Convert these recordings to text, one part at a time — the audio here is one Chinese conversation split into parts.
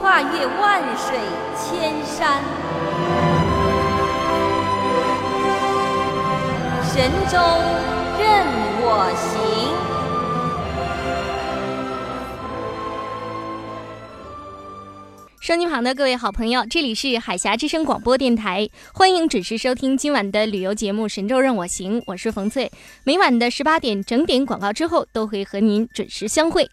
跨越万水千山，神州任我行。收音旁的各位好朋友，这里是海峡之声广播电台，欢迎准时收听今晚的旅游节目《神州任我行》，我是冯翠。每晚的十八点整点广告之后，都会和您准时相会。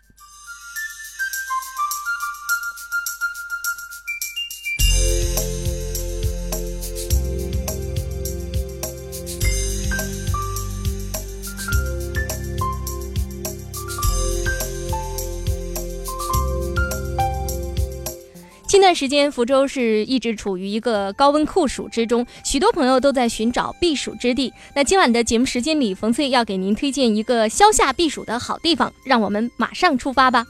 段时间，福州是一直处于一个高温酷暑之中，许多朋友都在寻找避暑之地。那今晚的节目时间里，冯翠要给您推荐一个消夏避暑的好地方，让我们马上出发吧。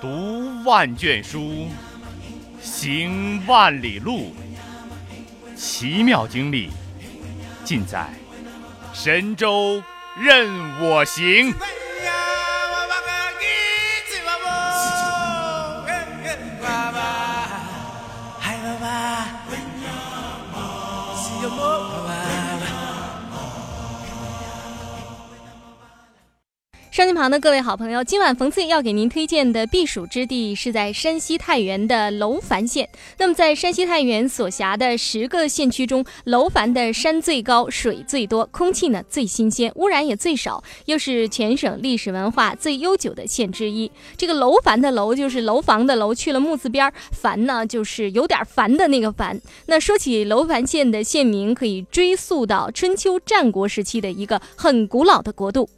读万卷书，行万里路，奇妙经历尽在神州任我行。收音旁的各位好朋友，今晚冯翠要给您推荐的避暑之地是在山西太原的楼烦县。那么，在山西太原所辖的十个县区中，楼烦的山最高，水最多，空气呢最新鲜，污染也最少，又是全省历史文化最悠久的县之一。这个楼烦的楼就是楼房的楼，去了木字边儿，烦呢就是有点烦的那个烦。那说起楼烦县的县名，可以追溯到春秋战国时期的一个很古老的国度。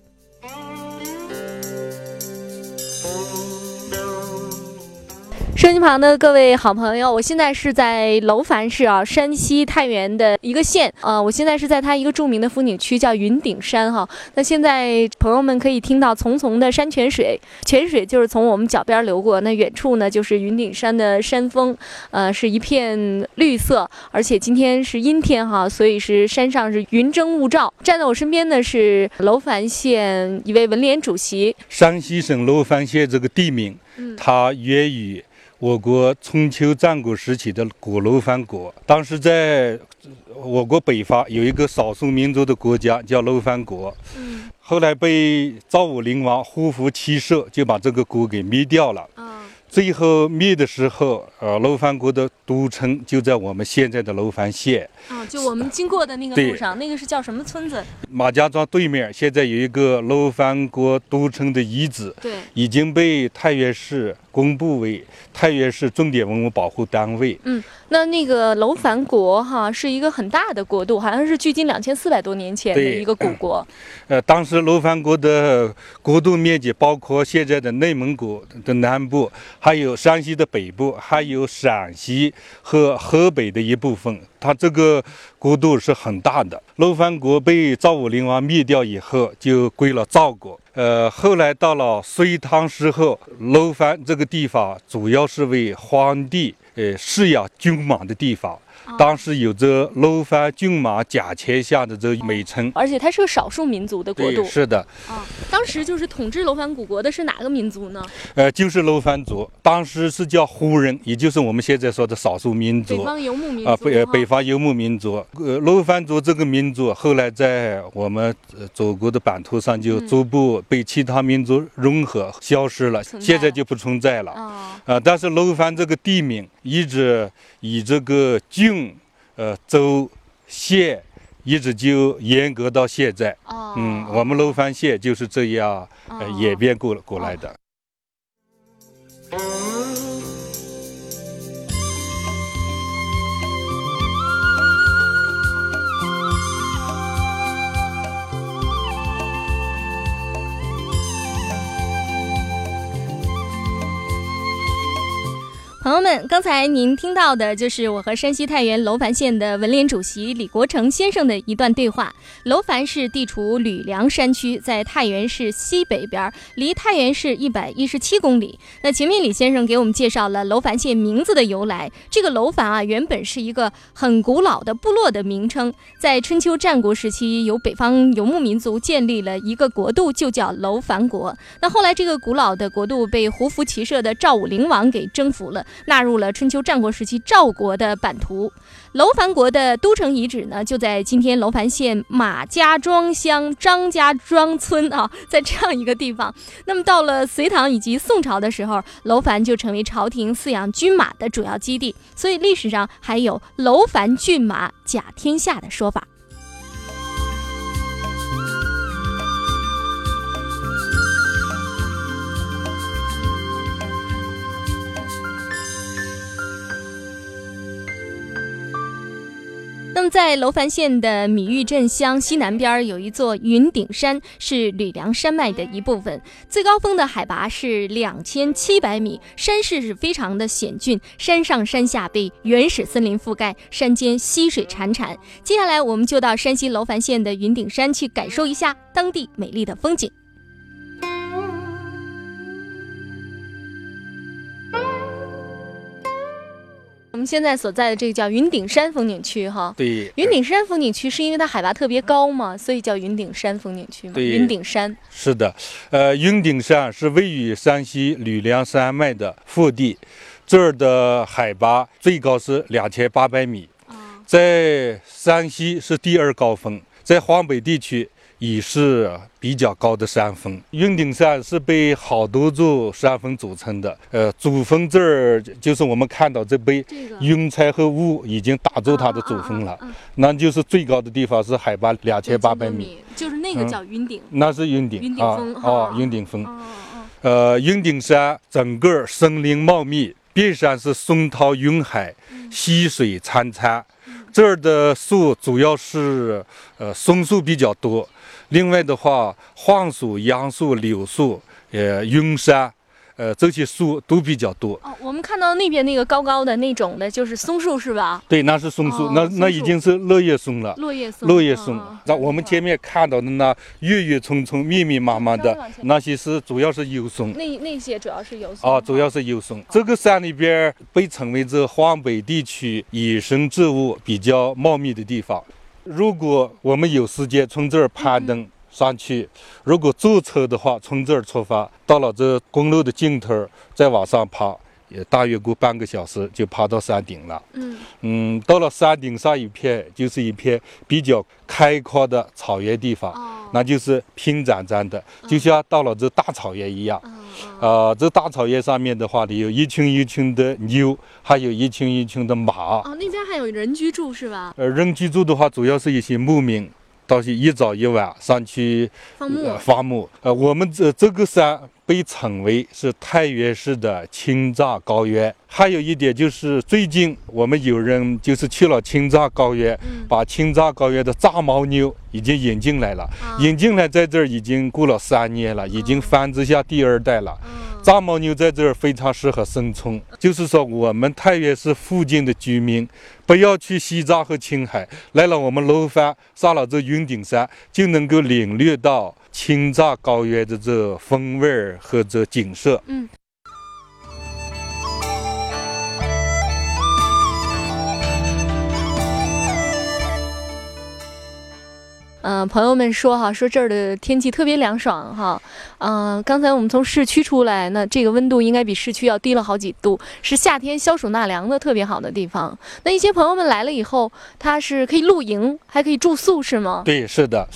收音旁的各位好朋友，我现在是在楼烦市啊，山西太原的一个县。呃，我现在是在它一个著名的风景区，叫云顶山哈。那现在朋友们可以听到淙淙的山泉水，泉水就是从我们脚边流过。那远处呢，就是云顶山的山峰，呃，是一片绿色。而且今天是阴天哈，所以是山上是云蒸雾罩。站在我身边的是楼烦县一位文联主席。山西省楼烦县这个地名，它源于。我国春秋战国时期的古楼烦国，当时在我国北方有一个少数民族的国家叫楼烦国，后来被赵武灵王胡服骑射，就把这个国给灭掉了。最后灭的时候，呃，楼烦国的都城就在我们现在的楼烦县。啊，就我们经过的那个路上，那个是叫什么村子？马家庄对面现在有一个楼烦国都城的遗址，对，已经被太原市公布为太原市重点文物保护单位。嗯，那那个楼烦国哈是一个很大的国度，好像是距今两千四百多年前的一个古国。呃，当时楼烦国的国度面积包括现在的内蒙古的南部。还有山西的北部，还有陕西和河北的一部分，它这个国度是很大的。楼烦国被赵武灵王灭掉以后，就归了赵国。呃，后来到了隋唐时候，楼烦这个地方主要是为皇帝呃饲养军马的地方。当时有着楼烦骏马甲天下的这美称。而且它是个少数民族的国度。是的。啊，当时就是统治楼烦古国的是哪个民族呢？呃，就是楼烦族，当时是叫胡人，也就是我们现在说的少数民族。北方游牧民族。啊，北北方游牧民族。呃，楼烦族这个民族后来在我们祖国的版图上就逐步被其他民族融合，消失了，现在就不存在了。啊。啊，但是楼烦这个地名一直以这个郡、呃州、县，一直就严格到现在。哦。嗯，我们楼烦县就是这样呃演变过过来的。朋友们，刚才您听到的就是我和山西太原楼烦县的文联主席李国成先生的一段对话。楼烦是地处吕梁山区，在太原市西北边，离太原市一百一十七公里。那前面李先生给我们介绍了楼烦县名字的由来。这个楼烦啊，原本是一个很古老的部落的名称，在春秋战国时期，由北方游牧民族建立了一个国度，就叫楼烦国。那后来这个古老的国度被胡服骑射的赵武灵王给征服了。纳入了春秋战国时期赵国的版图，楼烦国的都城遗址呢，就在今天楼烦县马家庄乡张家庄村啊，在这样一个地方。那么到了隋唐以及宋朝的时候，楼烦就成为朝廷饲养军马的主要基地，所以历史上还有“楼烦骏马甲天下”的说法。那么，在娄烦县的米峪镇乡西南边有一座云顶山，是吕梁山脉的一部分，最高峰的海拔是两千七百米，山势是非常的险峻，山上山下被原始森林覆盖，山间溪水潺潺。接下来，我们就到山西娄烦县的云顶山去感受一下当地美丽的风景。我们现在所在的这个叫云顶山风景区，哈，对，云顶山风景区是因为它海拔特别高嘛，所以叫云顶山风景区嘛。对，云顶山是的，呃，云顶山是位于山西吕梁山脉的腹地，这儿的海拔最高是两千八百米，在山西是第二高峰，在黄北地区。也是比较高的山峰，云顶山是被好多座山峰组成的。呃，主峰这儿就是我们看到这被云彩和雾已经打住它的主峰了，那就是最高的地方是海拔两千八百米，就是那个叫云顶，那是云顶，云顶峰啊，云顶峰。呃，云顶山整个森林茂密，遍山是松涛云海，溪水潺潺。这儿的树主要是呃松树比较多。另外的话，黄树、杨树、柳树，呃，云杉，呃，这些树都比较多。哦，我们看到那边那个高高的那种的，就是松树是吧？对，那是松树，那那已经是落叶松了。落叶松。落叶松。那我们前面看到的那郁郁葱葱、密密麻麻的那些是主要是油松。那那些主要是油松。啊，主要是油松。这个山里边被称为这华北地区野生植物比较茂密的地方。如果我们有时间从这儿攀登上去，如果坐车的话，从这儿出发，到了这公路的尽头，再往上爬，也大约过半个小时就爬到山顶了。嗯嗯，到了山顶上一片，就是一片比较开阔的草原地方，那就是平展展的，就像到了这大草原一样。啊，这大草原上面的话里有一群一群的牛，还有一群一群的马。哦，那边还有人居住是吧？呃，人居住的话，主要是一些牧民，到是一早一晚上去放牧。放牧。呃，我们这这个山被称为是太原市的青藏高原。还有一点就是，最近我们有人就是去了青藏高原，把青藏高原的藏牦牛已经引进来了，引进来在这儿已经过了三年了，已经繁殖下第二代了。藏牦牛在这儿非常适合生存，就是说我们太原市附近的居民不要去西藏和青海，来了我们楼烦上了这云顶山，就能够领略到青藏高原的这风味儿和这景色。嗯。嗯、朋友们说哈，说这儿的天气特别凉爽哈。嗯、刚才我们从市区出来，那这个温度应该比市区要低了好几度，是夏天消暑纳凉的特别好的地方。那一些朋友们来了以后，他是可以露营，还可以住宿，是吗？对，是的，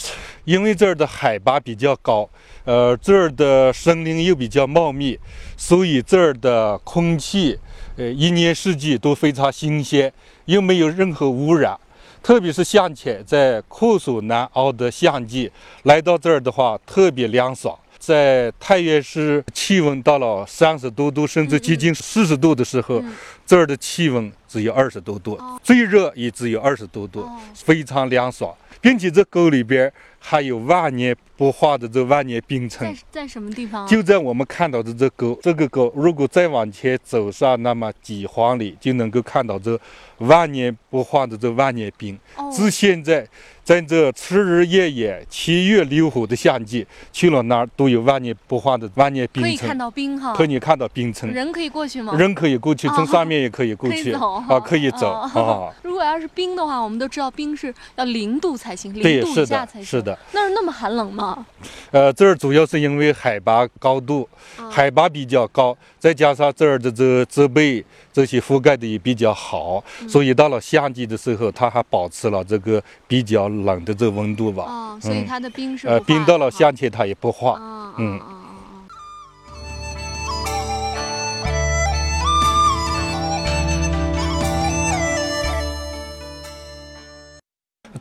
因为这儿的海拔比较高，呃，这儿的森林又比较茂密，所以这儿的空气，呃，一年四季都非常新鲜，又没有任何污染。特别是夏天，在酷暑难熬的夏季，来到这儿的话，特别凉爽。在太原市气温到了三十多度，甚至接近四十度的时候，嗯。这儿的气温只有二十多度，最热也只有二十多度，哦。非常凉爽，并且这沟里边还有万年不化的这万年冰在层。在什么地方啊？就在我们看到的这沟，这个沟如果再往前走上那么几荒里，就能够看到这万年不化的这万年冰。哦自现在，在这赤日炎炎、七月流火的夏季，去了那儿都有万年不化的万年冰层，可以看到冰哈，可以看到冰层，人可以过去吗？人可以过去，哦从上面也可以过去啊，可以走哦啊。如果要是冰的话，我们都知道冰是要零度才行，零对，度以下才行。，是的。那儿那么寒冷吗？呃，这儿主要是因为海拔高度，啊海拔比较高，再加上这儿的这植被这些覆盖的也比较好，嗯。所以到了夏季的时候，它还保持了这个比较冷的这温度吧。哦，所以嗯。它的冰是呃，冰到了夏天它也不化。啊，嗯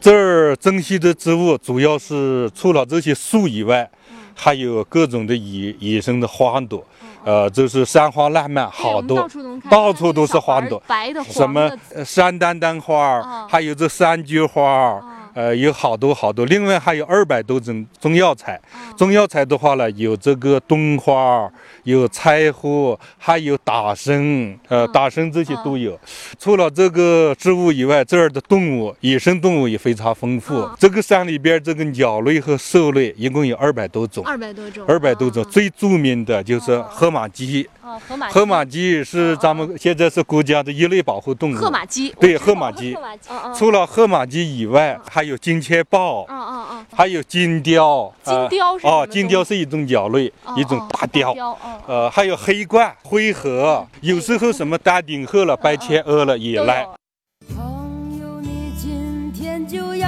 这儿珍稀的植物主要是除了这些树以外，嗯。还有各种的野野生的花朵，呃，就是山花烂漫，好多到处都是花朵，白的、什么山丹丹花还有这山菊花呃，有好多好多。另外还有二百多种中药材。哦中药材的话呢，有这个冬花，有柴胡，还有打参，呃，嗯打参这些都有。除了这个植物以外，这儿的动物，野生动物也非常丰富哦。这个山里边，这个鸟类和兽类一共有二百多种。二百多种，二百多种，啊最著名的就是哦褐马鸡。啊，河马褐马鸡是咱们现在是国家的一类保护动物。褐马鸡，对褐马鸡除了褐马鸡以外，还有金钱豹，嗯嗯嗯，还有金雕。金呃雕是哦金雕是一种鸟类，一种哦大雕。呃，还有黑冠、灰鹤，有时候什么丹顶鹤了、白天鹅了也来。朋友，你今天就要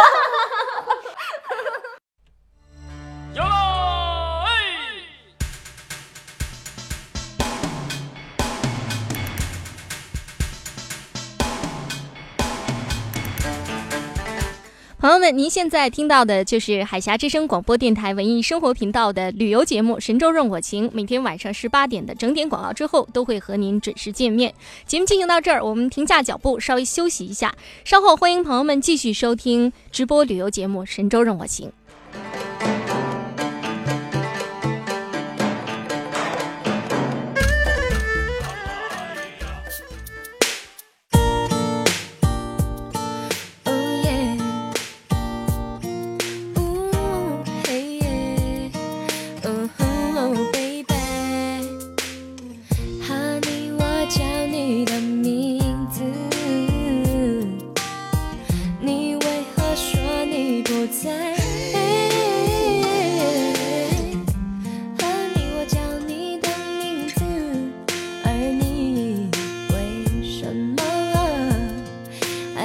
朋友们，您现在听到的就是海峡之声广播电台文艺生活频道的旅游节目《神州任我行》，每天晚上十八点的整点广告之后，都会和您准时见面。节目进行到这儿，我们停下脚步，稍微休息一下，稍后欢迎朋友们继续收听直播旅游节目《神州任我行》。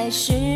还是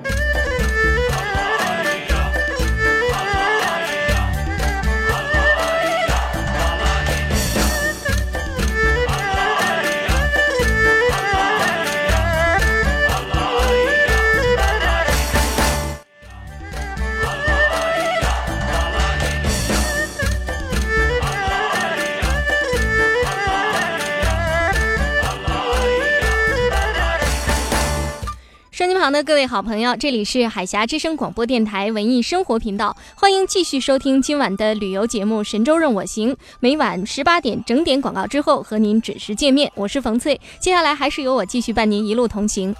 好的各位好朋友，这里是海峡之声广播电台文艺生活频道，欢迎继续收听今晚的旅游节目《神州任我行》。每晚十八点整点广告之后，和您准时见面，我是冯翠。接下来还是由我继续伴您一路同行。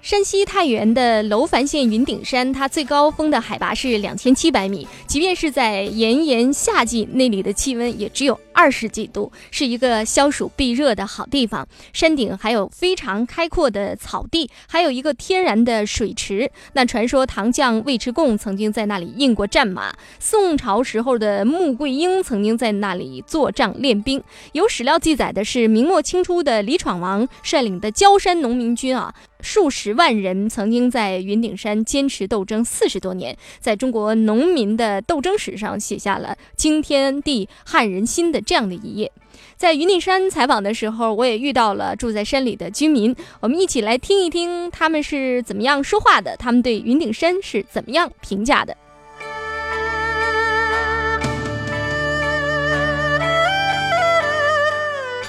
山西太原的娄烦县云顶山，它最高峰的海拔是两千七百米，即便是在炎炎夏季，那里的气温也只有二十几度，是一个消暑避热的好地方。山顶还有非常开阔的草地，还有一个天然的水池。那传说唐将尉迟恭曾经在那里印过战马，宋朝时候的穆桂英曾经在那里做仗练兵。有史料记载的是，明末清初的李闯王率领的焦山农民军啊。数十万人曾经在云顶山坚持斗争四十多年，在中国农民的斗争史上写下了惊天地撼人心的这样的一页。在云顶山采访的时候，我也遇到了住在山里的居民，我们一起来听一听他们是怎么样说话的，他们对云顶山是怎么样评价的。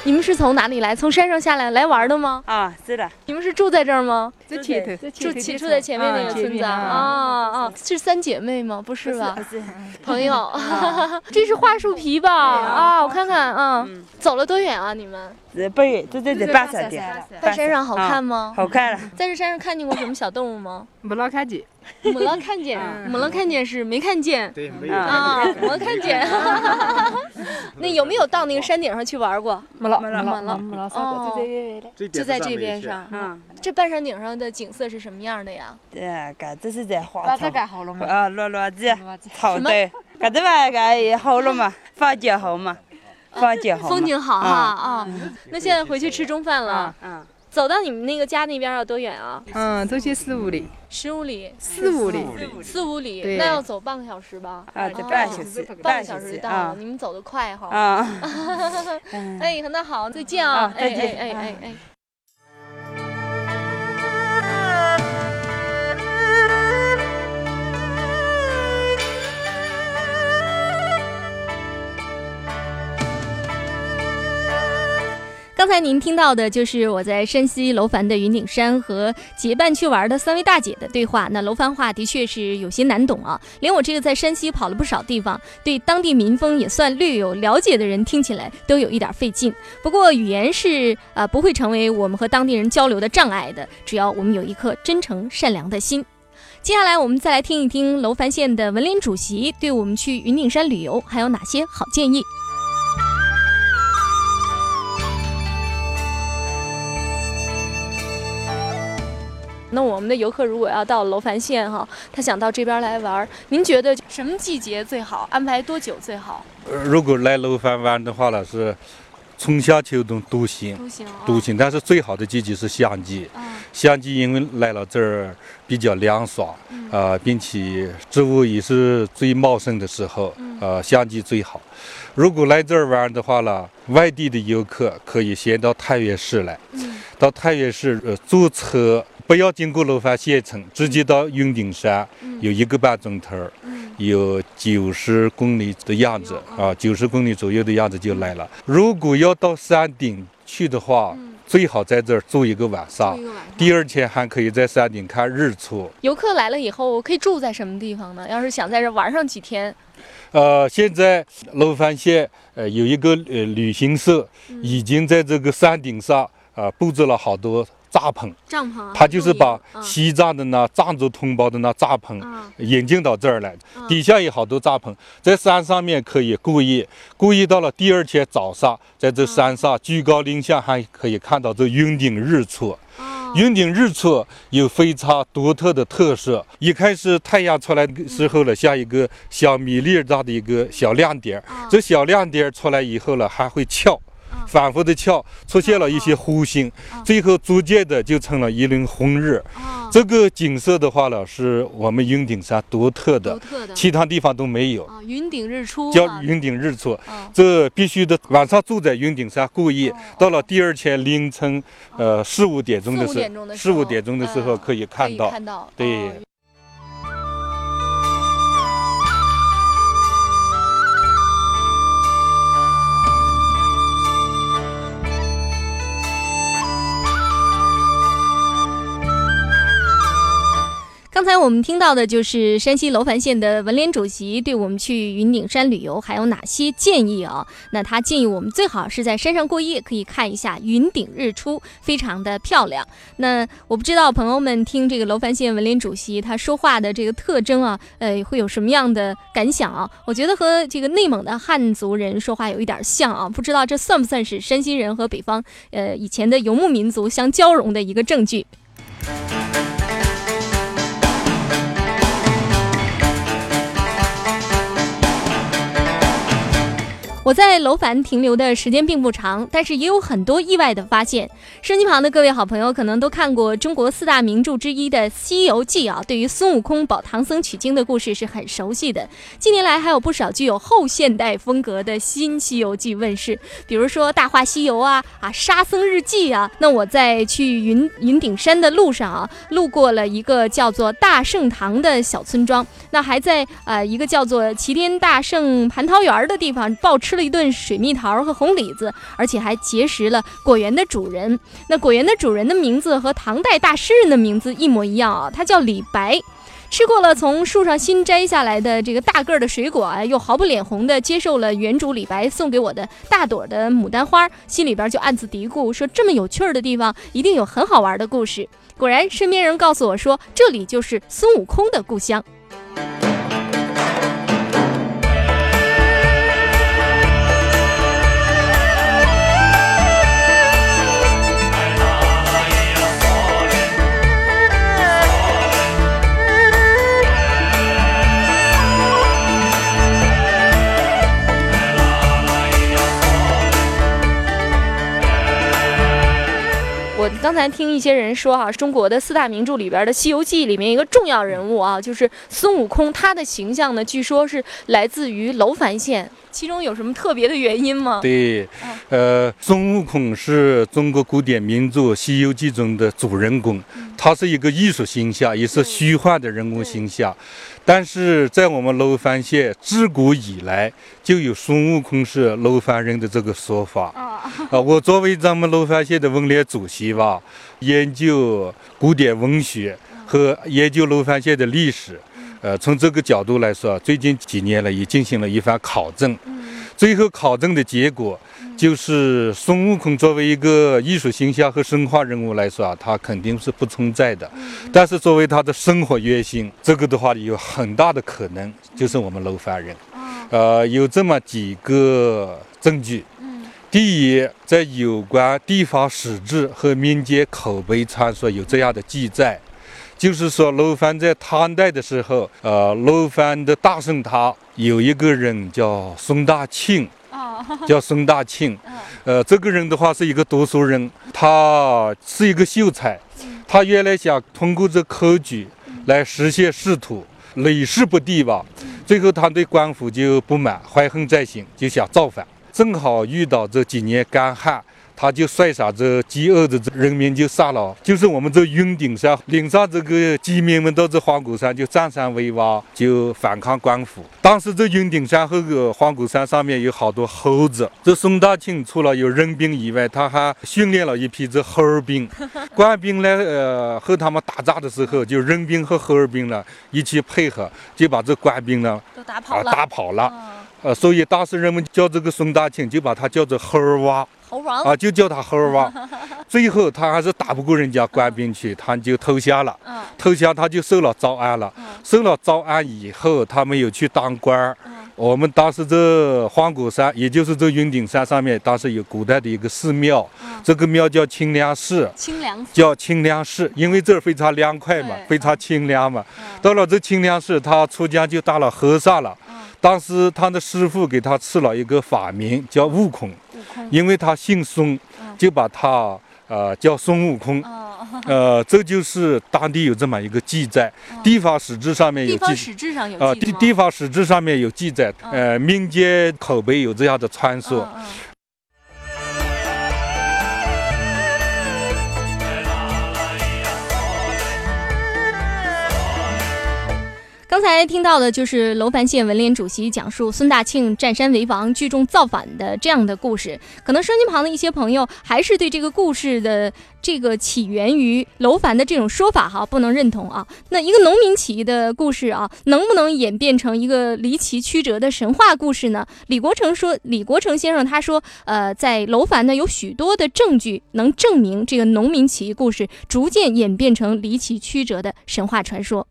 你们是从哪里来？从山上下来来玩的吗？啊，是的，你们是住在这儿吗？在前头，住起住在前面那个村子啊啊啊！是三姐妹吗？不是吧？是朋友，这是桦树皮吧？啊，我看看啊，走了多远啊？你们是不远，就在这半山的，在山上好看吗？好看了，在这山上看见过什么小动物吗？没老看见，没老看见，没老看见是没看见对，没有啊，没看见。那有没有到那个山顶上去玩过？没了，没了没了没了，哦就在远远的，就在这边上。嗯，这半山顶上的景色是什么样的呀？对，搿这是在花草，盖好了吗？啊，落落子落子什么草堆，搿这玩意搿也好了嘛，风景好嘛，风景好，风景好哈啊啊！那现在回去吃中饭了。嗯，走到你们那个家那边要多远啊？嗯，走去四五里，十五里，四五里，四五里，那要走半个小时吧？啊，这哦半小时，半半个小时就到了，啊你们走得快哈。啊，哎，那好，再见啊！啊再见哎哎哎刚才您听到的就是我在山西楼烦的云顶山和结伴去玩的三位大姐的对话。那楼烦话的确是有些难懂啊，连我这个在山西跑了不少地方，对当地民风也算略有了解的人，听起来都有一点费劲。不过语言是呃不会成为我们和当地人交流的障碍的，只要我们有一颗真诚善良的心。接下来我们再来听一听楼烦县的文联主席对我们去云顶山旅游还有哪些好建议。那我们的游客如果要到楼烦县哈，他想到这边来玩，您觉得什么季节最好？安排多久最好？呃如果来楼烦玩的话呢，是春夏秋冬都行，都行啊。都行。但是最好的季节是夏季，啊，夏季因为来了这儿比较凉爽，嗯啊、并且植物也是最茂盛的时候，嗯呃，夏季最好。如果来这儿玩的话呢，外地的游客可以先到太原市来，嗯到太原市呃坐车，不要经过楼烦县城，直接到云顶山，有一个半钟头。嗯有九十公里的样子啊，九十公里左右的样子就来了。如果要到山顶去的话，最好在这儿住一个晚上。第二天还可以在山顶看日出。游客来了以后，可以住在什么地方呢？要是想在这玩上几天，呃，现在楼烦县呃有一个呃旅行社已经在这个山顶上啊、布置了好多帐篷，帐篷啊，他就是把西藏的那藏族同胞的那帐篷啊引进到这儿来，啊底下有好多帐篷，在山上面可以过夜，过夜到了第二天早上，在这山上居高临下还可以看到这云顶日出。啊云顶日出有非常独特的特色。一开始太阳出来的时候呢，像一个小米粒儿大的一个小亮点这小亮点儿出来以后呢，还会翘。反复的翘，出现了一些弧形，最后逐渐的就成了一轮红日。啊，这个景色的话呢，是我们云顶山独特的独，特的。其他地方都没有。啊，云顶日出啊。叫云顶日出，啊这必须的晚上住在云顶山过夜哦，到了第二天凌晨，呃四五点钟的时候，四五点钟的时候嗯可以看到。以看到，对刚才我们听到的就是山西楼烦县的文联主席对我们去云顶山旅游还有哪些建议啊？那他建议我们最好是在山上过夜，可以看一下云顶日出，非常的漂亮。那我不知道朋友们听这个楼烦县文联主席他说话的这个特征啊，呃，会有什么样的感想啊？我觉得和这个内蒙的汉族人说话有一点像啊，不知道这算不算是山西人和北方呃以前的游牧民族相交融的一个证据？我在楼烦停留的时间并不长，但是也有很多意外的发现。收机旁的各位好朋友可能都看过中国四大名著之一的《西游记》啊，对于孙悟空保唐僧取经的故事是很熟悉的。近年来还有不少具有后现代风格的新《西游记》问世，比如说《大话西游》啊啊《沙僧日记》啊。那我在去云云顶山的路上啊，路过了一个叫做大圣堂的小村庄，那还在呃一个叫做齐天大圣蟠桃园的地方暴吃了一顿水蜜桃和红李子，而且还结识了果园的主人。那果园的主人的名字和唐代大诗人的名字一模一样啊，他叫李白。吃过了从树上新摘下来的这个大个儿的水果啊，又毫不脸红的接受了园主李白送给我的大朵的牡丹花，心里边就暗自嘀咕说：这么有趣儿的地方，一定有很好玩的故事。果然，身边人告诉我说，这里就是孙悟空的故乡。我刚才听一些人说哈、中国的四大名著里边的《西游记》里面一个重要人物啊，就是孙悟空。他的形象呢，据说是来自于楼烦县，其中有什么特别的原因吗？对嗯，呃，孙悟空是中国古典名著《西游记》中的主人公，他是一个艺术形象，也是虚幻的人工形象。但是在我们楼烦县自古以来就有孙悟空是楼烦人的这个说法。啊，我作为咱们楼烦县的文联主席吧，研究古典文学和研究楼烦县的历史。呃，从这个角度来说，最近几年来也进行了一番考证。最后考证的结果就是，孙悟空作为一个艺术形象和神话人物来说啊，他肯定是不存在的。但是作为他的生活原型，这个的话有很大的可能就是我们楼烦人。呃，有这么几个证据。第一，在有关地方史志和民间口碑传说有这样的记载，就是说楼烦在唐代的时候，呃，楼烦的大圣塔有一个人叫孙大庆。哦，叫孙大庆，呃，这个人的话是一个读书人，他是一个秀才，他原来想通过这科举来实现仕途，屡试不第吧，最后他对官府就不满，怀恨在心，就想造反，正好遇到这几年干旱。他就率上这饥饿的人民就杀了，就是我们这云顶上领上这个饥民们到这黄果山就占山为王，就反抗官府。当时这云顶山和个花果山上面有好多猴子。这宋大庆除了有人兵以外，他还训练了一批这猴儿兵。官兵来呃和他们打仗的时候，就人兵和猴儿兵呢一起配合，就把这官兵呢都打跑了。打跑了。呃，所以当时人们叫这个孙大庆，就把他叫做猴儿娃。猴王啊，就叫他猴王。最后他还是打不过人家官兵去，他就投降了。投降他就受了招安了。受了招安以后，他没有去当官儿。我们当时这花果山，也就是这云顶山上面，当时有古代的一个寺庙，这个庙叫清凉寺。清凉寺叫清凉寺，因为这儿非常凉快嘛，非常清凉嘛。到了这清凉寺，他出家就当了和尚了。当时他的师傅给他赐了一个法名，叫悟空。因为他姓孙，就把他呃叫孙悟空。呃，这就是当地有这么一个记载，地方史志上面有记。地方史志上有啊，地地方史志上面有记载。呃，民间口碑有这样的传说。刚才听到的就是楼烦县文联主席讲述孙大庆占山为王、聚众造反的这样的故事。可能收音旁的一些朋友还是对这个故事的这个起源于楼烦的这种说法哈不能认同啊。那一个农民起义的故事啊，能不能演变成一个离奇曲折的神话故事呢？李国成说，李国成先生他说，呃，在楼烦呢有许多的证据能证明这个农民起义故事逐渐演变成离奇曲折的神话传说。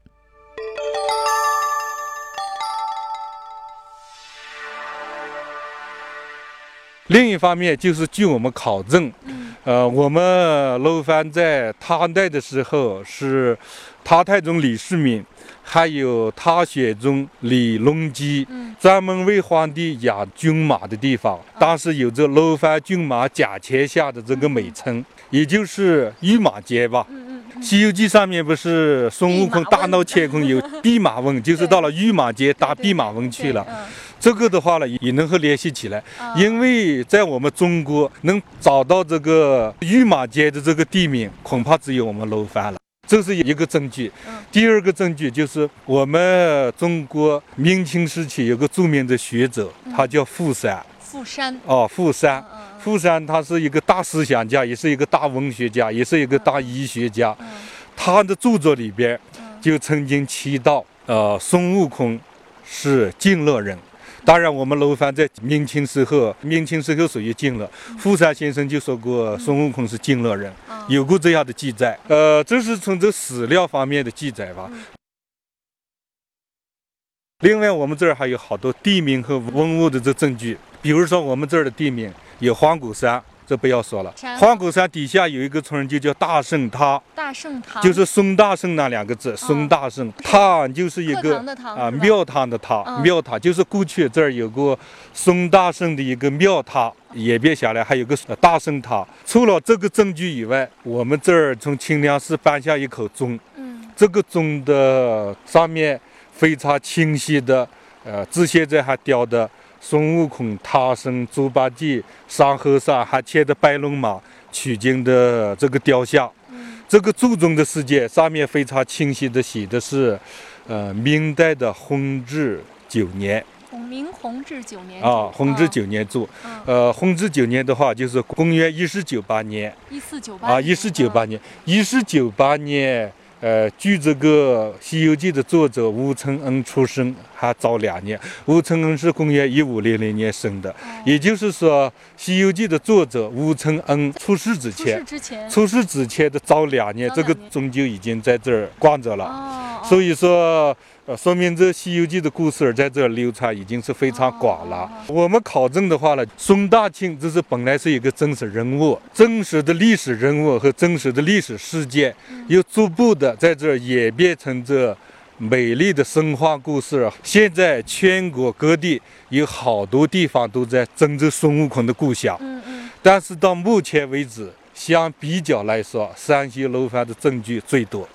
另一方面，就是据我们考证，呃，我们楼烦在唐代的时候是唐太宗李世民，还有唐玄宗李隆基专门为皇帝养军马的地方。当时有着楼烦骏马甲天下的这个美称，也就是御马街吧。《西游记》上面不是孙悟空大闹乾坤有弼马温，就是到了御马街打弼马温去了。这个的话呢，也能和联系起来，因为在我们中国能找到这个御马街的这个地名，恐怕只有我们楼烦了。这是一个证据。第二个证据就是我们中国明清时期有个著名的学者，他叫傅山。傅山。哦，傅山。傅山他是一个大思想家，也是一个大文学家，也是一个大医学家。他的著作里边就曾经提到，呃，孙悟空是晋乐人。当然，我们楼烦在明清时候，明清时候属于晋乐。傅山先生就说过，孙悟空是晋乐人，有过这样的记载。呃，这是从这史料方面的记载吧。另外，我们这儿还有好多地名和文物的这证据，比如说我们这儿的地名有黄果山。这不要说了，黄果山底下有一个村，就叫大圣塔。大圣塔就是孙大圣那两个字，孙大圣塔就是一个啊庙堂的塔，庙塔就是过去这儿有个孙大圣的一个庙塔，演变下来还有个大圣塔。除了这个证据以外，我们这儿从清凉寺搬下一口钟，嗯，这个钟的上面非常清晰的，呃，至现在还雕的。孙悟空、唐僧、猪八戒、沙和尚还牵着白龙马取经的这个雕像，这个注中的世界上面非常清晰的写的是，呃，明代的弘治九年。明弘治九年啊，弘治九年铸。呃，弘治九年的话就是公元一四九八年。一四九八啊，一四九八年，一四九八年。呃，据这个《西游记》的作者吴承恩出生，还早两年。吴承恩是公元一五零零年生的，也就是说，《西游记》的作者吴承恩出世之前，出世之前。的早两年，这个钟就已经在这儿挂着了。哦，所以说，呃，说明这《西游记》的故事在这流传已经是非常广了。我们考证的话呢，孙大庆这是本来是一个真实人物，真实的历史人物和真实的历史事件，又逐步的在这演变成这美丽的神话故事。现在全国各地有好多地方都在争这孙悟空的故乡，但是到目前为止，相比较来说，山西楼房的证据最多。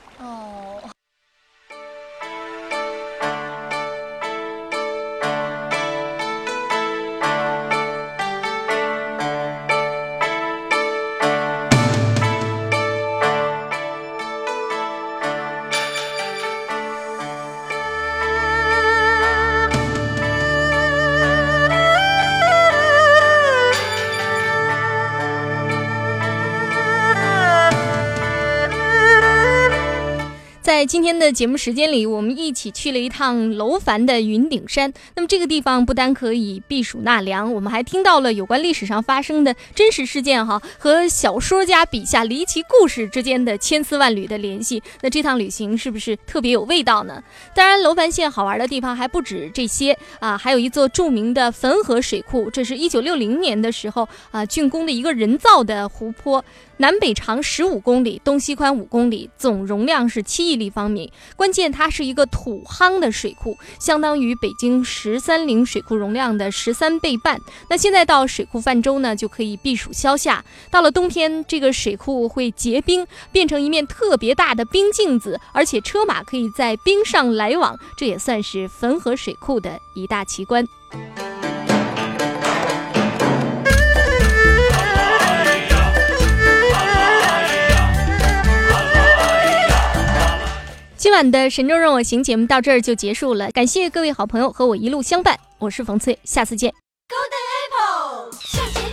今天的节目时间里，我们一起去了一趟楼烦的云顶山。那么这个地方不单可以避暑纳凉，我们还听到了有关历史上发生的真实事件哈，和小说家笔下离奇故事之间的千丝万缕的联系。那这趟旅行是不是特别有味道呢？当然，楼烦县好玩的地方还不止这些啊，还有一座著名的汾河水库，这是一九六零年的时候啊竣工的一个人造的湖泊。南北长十五公里，东西宽五公里，总容量是七亿立方米。关键它是一个土夯的水库，相当于北京十三陵水库容量的十三倍半。那现在到水库泛舟呢，就可以避暑消夏。到了冬天，这个水库会结冰，变成一面特别大的冰镜子，而且车马可以在冰上来往，这也算是汾河水库的一大奇观。今晚的《神州任我行》节目到这儿就结束了，感谢各位好朋友和我一路相伴，我是冯翠，下次见。Golden Apple，向前。